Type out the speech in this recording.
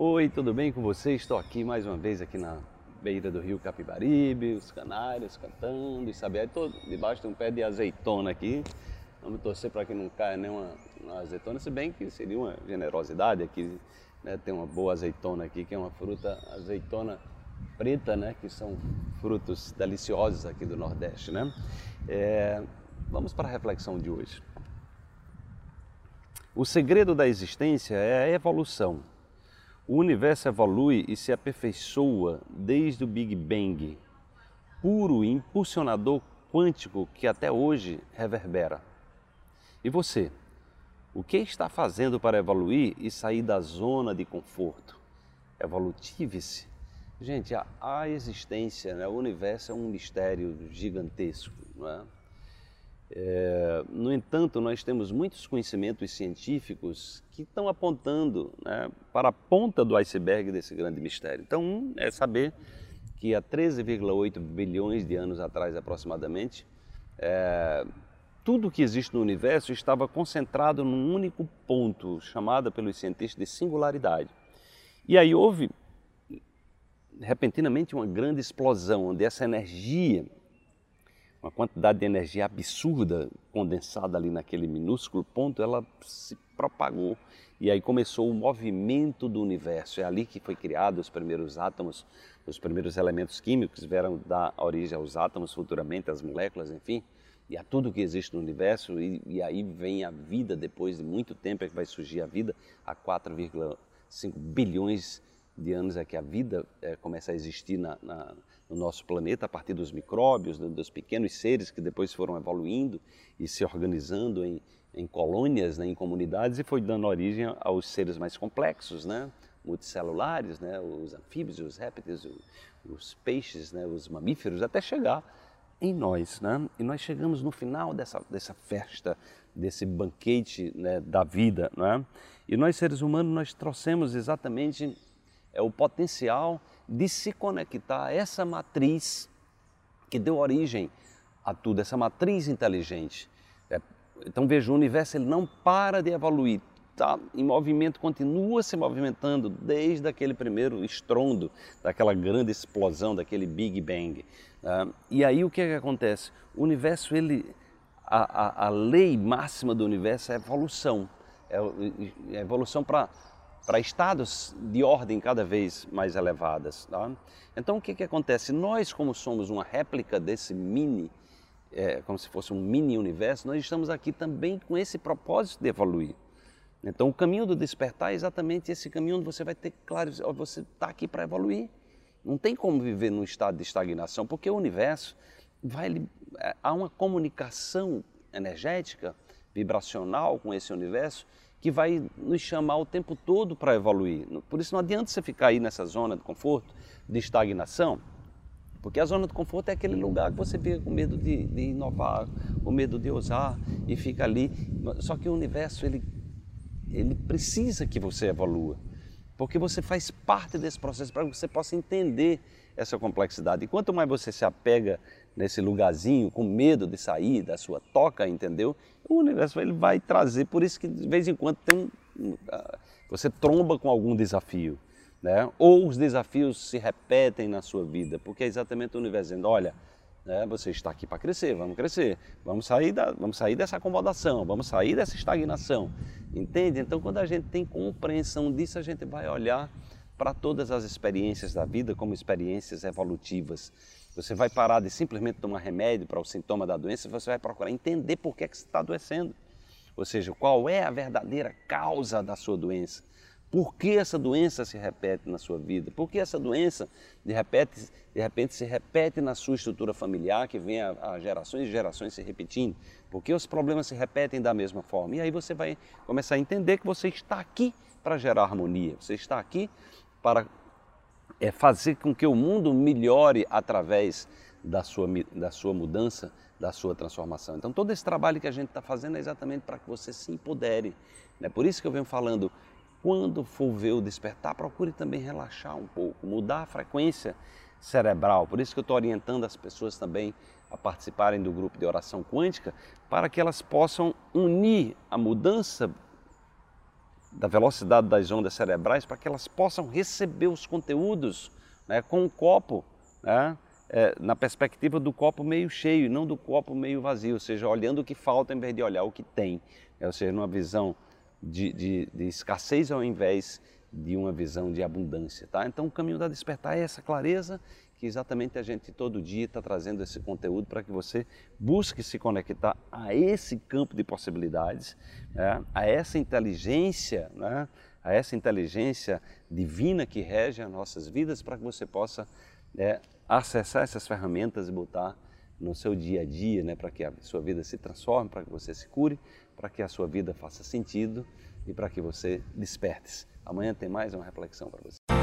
Oi, tudo bem com você? Estou aqui mais uma vez aqui na beira do rio Capibaribe, os canários cantando e sabe, estou debaixo de um pé de azeitona aqui. Vamos torcer para que não caia nenhuma azeitona, se bem que seria uma generosidade aqui, né? Tem uma boa azeitona aqui, que é uma fruta azeitona preta, né? Que são frutos deliciosos aqui do Nordeste, né? É, vamos para a reflexão de hoje. O segredo da existência é a evolução. O universo evolui e se aperfeiçoa desde o Big Bang, puro impulsionador quântico que até hoje reverbera. E você? O que está fazendo para evoluir e sair da zona de conforto? Evolutive-se. Gente, a, a existência, né? o universo é um mistério gigantesco. Não é? É, no entanto, nós temos muitos conhecimentos científicos que estão apontando né, para a ponta do iceberg desse grande mistério. Então, um é saber que há 13,8 bilhões de anos atrás, aproximadamente, é, tudo que existe no universo estava concentrado num único ponto, chamado pelos cientistas de singularidade. E aí houve, repentinamente, uma grande explosão, onde essa energia uma quantidade de energia absurda condensada ali naquele minúsculo ponto, ela se propagou e aí começou o movimento do universo. É ali que foi criado os primeiros átomos, os primeiros elementos químicos vieram dar origem aos átomos, futuramente às moléculas, enfim, e a tudo que existe no universo. E, e aí vem a vida, depois de muito tempo é que vai surgir a vida, há 4,5 bilhões de anos é que a vida é, começa a existir na, na, no nosso planeta a partir dos micróbios, dos pequenos seres que depois foram evoluindo e se organizando em, em colônias, né, em comunidades e foi dando origem aos seres mais complexos, né, multicelulares, né, os anfíbios, os répteis, os peixes, né, os mamíferos, até chegar em nós. Né? E nós chegamos no final dessa, dessa festa, desse banquete né, da vida. Né? E nós, seres humanos, nós trouxemos exatamente é o potencial de se conectar a essa matriz que deu origem a tudo, essa matriz inteligente. É, então veja, o universo ele não para de evoluir, está em movimento, continua se movimentando desde aquele primeiro estrondo, daquela grande explosão, daquele Big Bang. Uh, e aí o que, é que acontece? O universo, ele, a, a, a lei máxima do universo é a evolução. É, é a evolução para para estados de ordem cada vez mais elevadas. Tá? Então o que, que acontece? Nós, como somos uma réplica desse mini, é, como se fosse um mini universo, nós estamos aqui também com esse propósito de evoluir. Então o caminho do despertar é exatamente esse caminho onde você vai ter claro, você está aqui para evoluir. Não tem como viver num estado de estagnação, porque o universo vai é, há uma comunicação energética, vibracional com esse universo que vai nos chamar o tempo todo para evoluir. Por isso não adianta você ficar aí nessa zona de conforto, de estagnação, porque a zona de conforto é aquele lugar que você fica com medo de, de inovar, com medo de ousar e fica ali. Só que o universo ele, ele precisa que você evolua, porque você faz parte desse processo para que você possa entender essa complexidade. E quanto mais você se apega nesse lugarzinho, com medo de sair da sua toca, entendeu? O universo ele vai trazer, por isso que de vez em quando tem um, ah, você tromba com algum desafio, né? Ou os desafios se repetem na sua vida, porque é exatamente o universo dizendo, olha, né, você está aqui para crescer, vamos crescer, vamos sair, da, vamos sair dessa acomodação, vamos sair dessa estagnação, entende? Então, quando a gente tem compreensão disso, a gente vai olhar para todas as experiências da vida como experiências evolutivas. Você vai parar de simplesmente tomar remédio para o sintoma da doença, você vai procurar entender por que, é que você está adoecendo. Ou seja, qual é a verdadeira causa da sua doença. Por que essa doença se repete na sua vida? Por que essa doença de repente, de repente se repete na sua estrutura familiar, que vem a, gerações e gerações se repetindo? Por que os problemas se repetem da mesma forma? E aí você vai começar a entender que você está aqui para gerar harmonia, você está aqui para é, fazer com que o mundo melhore através da sua, da sua mudança, da sua transformação. Então, todo esse trabalho que a gente está fazendo é exatamente para que você se empodere. Né? Por isso que eu venho falando, quando for ver o despertar, procure também relaxar um pouco, mudar a frequência cerebral. Por isso que eu estou orientando as pessoas também a participarem do grupo de oração quântica, para que elas possam unir a mudança da velocidade das ondas cerebrais para que elas possam receber os conteúdos né, com o copo, né, é, na perspectiva do copo meio cheio e não do copo meio vazio, ou seja, olhando o que falta em vez de olhar o que tem, né, ou seja, numa visão de, de, de escassez ao invés de uma visão de abundância. Tá? Então o caminho da despertar é essa clareza que exatamente a gente todo dia está trazendo esse conteúdo para que você busque se conectar a esse campo de possibilidades, né? a essa inteligência, né? a essa inteligência divina que rege as nossas vidas para que você possa né, acessar essas ferramentas e botar no seu dia a dia, né, para que a sua vida se transforme, para que você se cure, para que a sua vida faça sentido e para que você desperte. Amanhã tem mais uma reflexão para você.